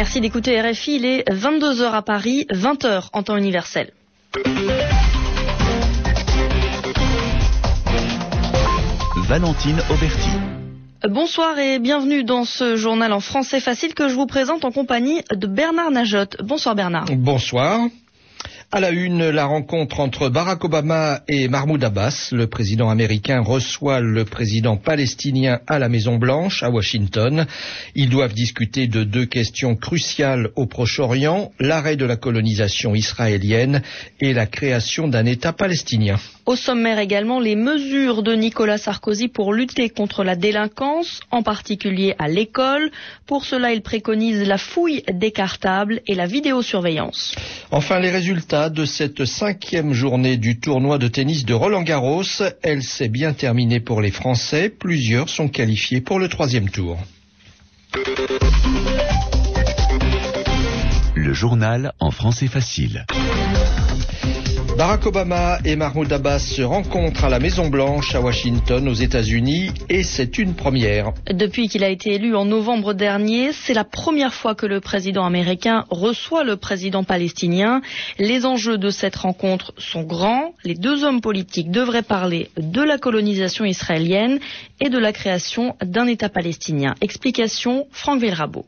Merci d'écouter RFI. Il est 22h à Paris, 20h en temps universel. Valentine Auberti. Bonsoir et bienvenue dans ce journal en français facile que je vous présente en compagnie de Bernard Najotte. Bonsoir Bernard. Bonsoir. À la une, la rencontre entre Barack Obama et Mahmoud Abbas. Le président américain reçoit le président palestinien à la Maison Blanche, à Washington. Ils doivent discuter de deux questions cruciales au Proche-Orient, l'arrêt de la colonisation israélienne et la création d'un État palestinien. Au sommaire également les mesures de Nicolas Sarkozy pour lutter contre la délinquance, en particulier à l'école. Pour cela, il préconise la fouille des cartables et la vidéosurveillance. Enfin, les résultats de cette cinquième journée du tournoi de tennis de Roland Garros. Elle s'est bien terminée pour les Français. Plusieurs sont qualifiés pour le troisième tour. Le journal en français facile. Barack Obama et Mahmoud Abbas se rencontrent à la Maison Blanche à Washington aux États-Unis et c'est une première. Depuis qu'il a été élu en novembre dernier, c'est la première fois que le président américain reçoit le président palestinien. Les enjeux de cette rencontre sont grands. Les deux hommes politiques devraient parler de la colonisation israélienne et de la création d'un État palestinien. Explication Franck Villerabeau.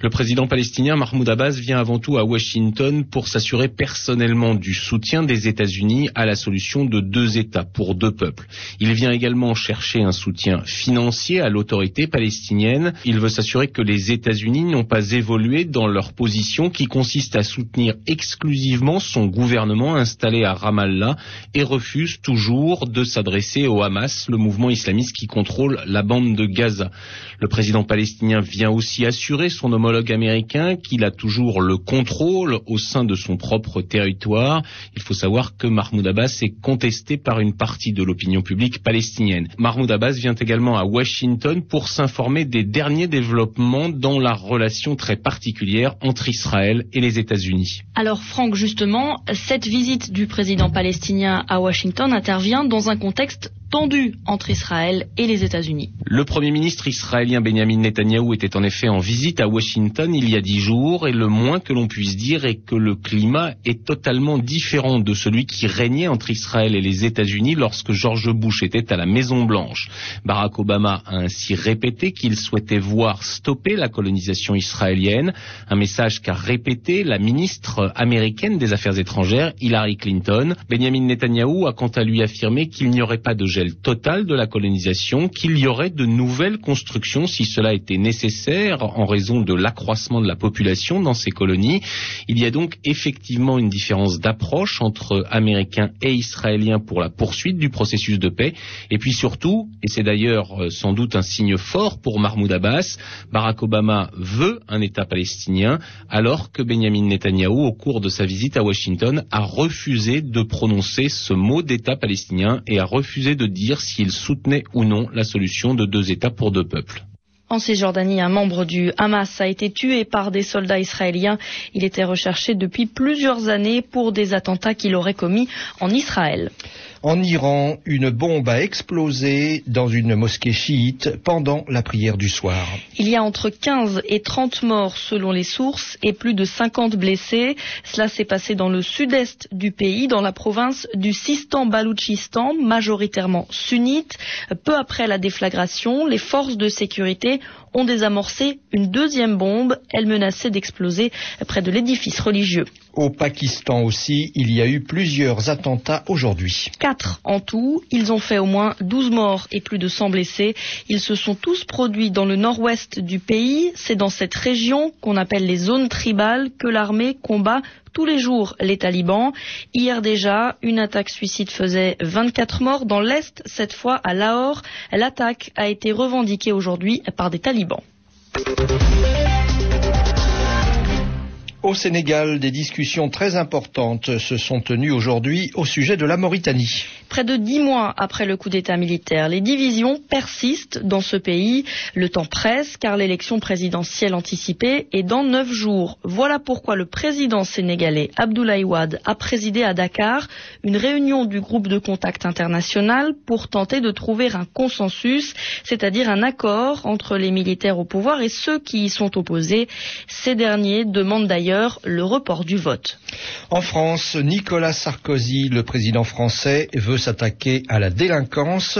Le président palestinien Mahmoud Abbas vient avant tout à Washington pour s'assurer personnellement du soutien des États-Unis à la solution de deux États pour deux peuples. Il vient également chercher un soutien financier à l'autorité palestinienne. Il veut s'assurer que les États-Unis n'ont pas évolué dans leur position qui consiste à soutenir exclusivement son gouvernement installé à Ramallah et refuse toujours de s'adresser au Hamas, le mouvement islamiste qui contrôle la bande de Gaza. Le président palestinien vient aussi assurer son homologue américain qu'il a toujours le contrôle au sein de son propre territoire. Il faut savoir que Mahmoud Abbas est contesté par une partie de l'opinion publique palestinienne. Mahmoud Abbas vient également à Washington pour s'informer des derniers développements dans la relation très particulière entre Israël et les États-Unis. Alors Franck, justement, cette visite du président palestinien à Washington intervient dans un contexte tendu entre Israël et les États-Unis. Le Premier ministre israélien Benjamin Netanyahou était en effet en visite à Washington il y a dix jours et le moins que l'on puisse dire est que le climat est totalement différent de celui qui régnait entre Israël et les États-Unis lorsque George Bush était à la Maison Blanche. Barack Obama a ainsi répété qu'il souhaitait voir stopper la colonisation israélienne, un message qu'a répété la ministre américaine des Affaires étrangères Hillary Clinton. Benjamin Netanyahou a quant à lui affirmé qu'il n'y aurait pas de gel total de la colonisation, qu'il y aurait de nouvelles constructions si cela était nécessaire en raison de l'accroissement de la population dans ces colonies. Il y a donc effectivement une différence d'approche entre Américains et Israéliens pour la poursuite du processus de paix. Et puis surtout, et c'est d'ailleurs euh, sans doute un signe fort pour Mahmoud Abbas, Barack Obama veut un État palestinien, alors que Benjamin Netanyahou, au cours de sa visite à Washington, a refusé de prononcer ce mot d'État palestinien et a refusé de dire s'il soutenait ou non la solution de deux États pour deux peuples. En Cisjordanie, un membre du Hamas a été tué par des soldats israéliens. Il était recherché depuis plusieurs années pour des attentats qu'il aurait commis en Israël. En Iran, une bombe a explosé dans une mosquée chiite pendant la prière du soir. Il y a entre 15 et 30 morts selon les sources et plus de 50 blessés. Cela s'est passé dans le sud-est du pays, dans la province du Sistan-Baloutchistan, majoritairement sunnite. Peu après la déflagration, les forces de sécurité ont désamorcé une deuxième bombe. Elle menaçait d'exploser près de l'édifice religieux. Au Pakistan aussi, il y a eu plusieurs attentats aujourd'hui. Quatre en tout. Ils ont fait au moins 12 morts et plus de 100 blessés. Ils se sont tous produits dans le nord-ouest du pays. C'est dans cette région qu'on appelle les zones tribales que l'armée combat tous les jours les talibans. Hier déjà, une attaque suicide faisait 24 morts dans l'Est, cette fois à Lahore. L'attaque a été revendiquée aujourd'hui par des talibans. Au Sénégal, des discussions très importantes se sont tenues aujourd'hui au sujet de la Mauritanie. Près de dix mois après le coup d'État militaire, les divisions persistent dans ce pays. Le temps presse car l'élection présidentielle anticipée est dans neuf jours. Voilà pourquoi le président sénégalais Abdoulaye Wade a présidé à Dakar une réunion du groupe de contact international pour tenter de trouver un consensus, c'est-à-dire un accord entre les militaires au pouvoir et ceux qui y sont opposés. Ces derniers demandent d'ailleurs le report du vote. En France, Nicolas Sarkozy, le président français, veut s'attaquer à la délinquance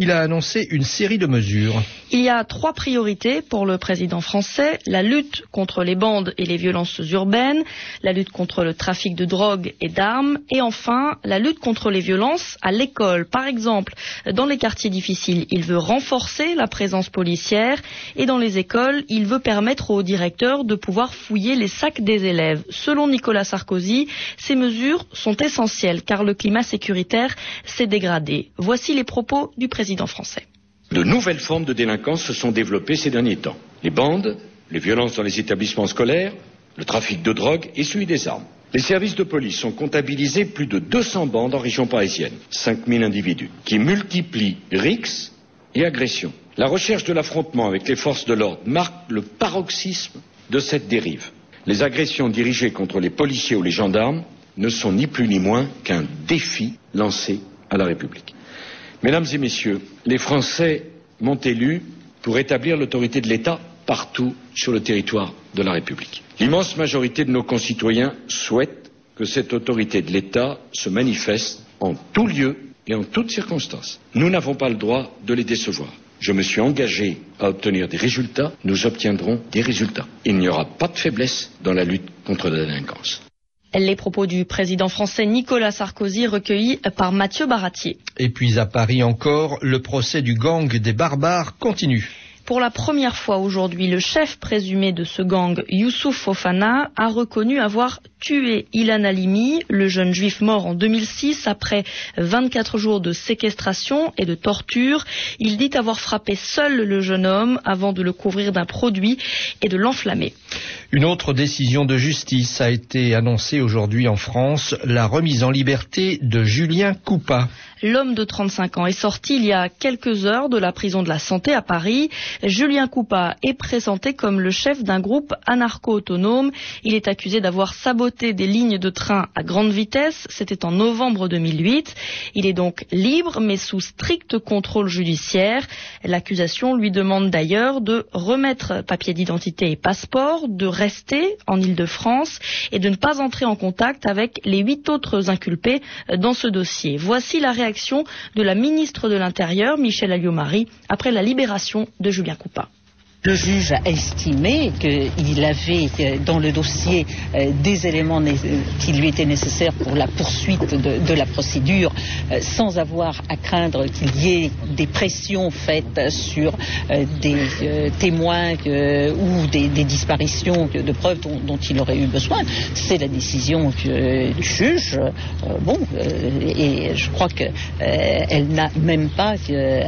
il a annoncé une série de mesures. Il y a trois priorités pour le président français. La lutte contre les bandes et les violences urbaines, la lutte contre le trafic de drogue et d'armes, et enfin la lutte contre les violences à l'école. Par exemple, dans les quartiers difficiles, il veut renforcer la présence policière et dans les écoles, il veut permettre aux directeurs de pouvoir fouiller les sacs des élèves. Selon Nicolas Sarkozy, ces mesures sont essentielles car le climat sécuritaire s'est dégradé. Voici les propos du président De nouvelles formes de délinquance se sont développées ces derniers temps. Les bandes, les violences dans les établissements scolaires, le trafic de drogue et celui des armes. Les services de police ont comptabilisé plus de 200 bandes en région parisienne, 5000 individus, qui multiplient rixes et agressions. La recherche de l'affrontement avec les forces de l'ordre marque le paroxysme de cette dérive. Les agressions dirigées contre les policiers ou les gendarmes ne sont ni plus ni moins qu'un défi lancé à la République. Mesdames et Messieurs, les Français m'ont élu pour établir l'autorité de l'État partout sur le territoire de la République. L'immense majorité de nos concitoyens souhaitent que cette autorité de l'État se manifeste en tout lieu et en toutes circonstances. Nous n'avons pas le droit de les décevoir. Je me suis engagé à obtenir des résultats, nous obtiendrons des résultats. Il n'y aura pas de faiblesse dans la lutte contre la délinquance. Les propos du président français Nicolas Sarkozy recueillis par Mathieu Baratier. Et puis à Paris encore, le procès du gang des barbares continue. Pour la première fois aujourd'hui, le chef présumé de ce gang, Youssouf Fofana, a reconnu avoir tué Ilan Halimi, le jeune juif mort en 2006 après 24 jours de séquestration et de torture. Il dit avoir frappé seul le jeune homme avant de le couvrir d'un produit et de l'enflammer. Une autre décision de justice a été annoncée aujourd'hui en France, la remise en liberté de Julien Coupa. L'homme de 35 ans est sorti il y a quelques heures de la prison de la Santé à Paris. Julien Coupa est présenté comme le chef d'un groupe anarcho-autonome. Il est accusé d'avoir saboté des lignes de train à grande vitesse. C'était en novembre 2008. Il est donc libre mais sous strict contrôle judiciaire. L'accusation lui demande d'ailleurs de remettre papier d'identité et passeport, de rester en Ile-de-France et de ne pas entrer en contact avec les huit autres inculpés dans ce dossier. Voici la réaction de la ministre de l'Intérieur, Michel Alliot-Marie, après la libération de Julien Coupa. Le juge a estimé qu'il avait euh, dans le dossier euh, des éléments qui lui étaient nécessaires pour la poursuite de, la procédure euh, sans avoir à craindre qu'il y ait des pressions faites sur des témoins ou des, disparitions de preuves dont, il aurait eu besoin. C'est la décision du juge. bon, et je crois qu'elle n'a même pas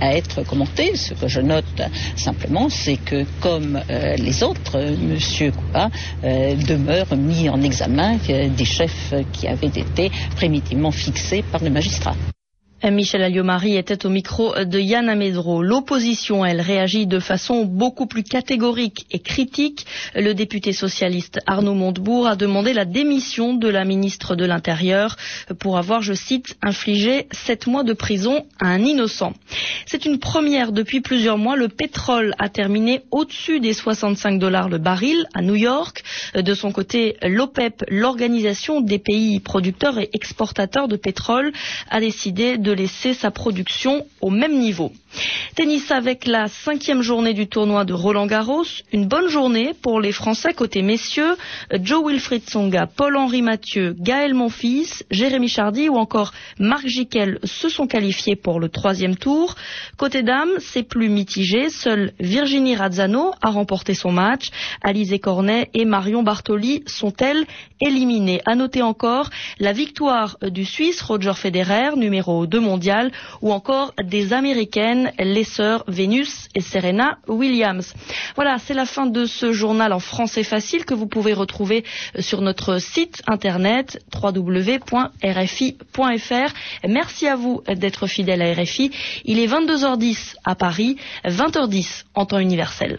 à être commentée. Ce que je note simplement, c'est que comme euh, les autres, M. Coupa euh, demeure mis en examen euh, des chefs qui avaient été primitivement fixés par le magistrat. Michel Alliot-Marie était au micro de Yann Amedro. L'opposition, elle, réagit de façon beaucoup plus catégorique et critique. Le député socialiste Arnaud Montebourg a demandé la démission de la ministre de l'Intérieur pour avoir, je cite, infligé sept mois de prison à un innocent. C'est une première depuis plusieurs mois. Le pétrole a terminé au-dessus des 65 dollars le baril à New York. De son côté, l'OPEP, l'organisation des pays producteurs et exportateurs de pétrole, a décidé de laisser sa production au même niveau. Tennis avec la cinquième journée du tournoi de Roland Garros. Une bonne journée pour les Français côté messieurs. Joe Wilfried Songa, Paul-Henri Mathieu, Gaël Monfils, Jérémy Chardy ou encore Marc Jiquel se sont qualifiés pour le troisième tour. Côté dames, c'est plus mitigé. Seule Virginie Razzano a remporté son match. Alizé Cornet et Marion Bartoli sont-elles éliminées. À noter encore la victoire du Suisse Roger Federer, numéro 2 mondial, ou encore des les sœurs Vénus et Serena Williams. Voilà, c'est la fin de ce journal en français facile que vous pouvez retrouver sur notre site internet www.rfi.fr. Merci à vous d'être fidèle à RFI. Il est 22h10 à Paris, 20h10 en temps universel.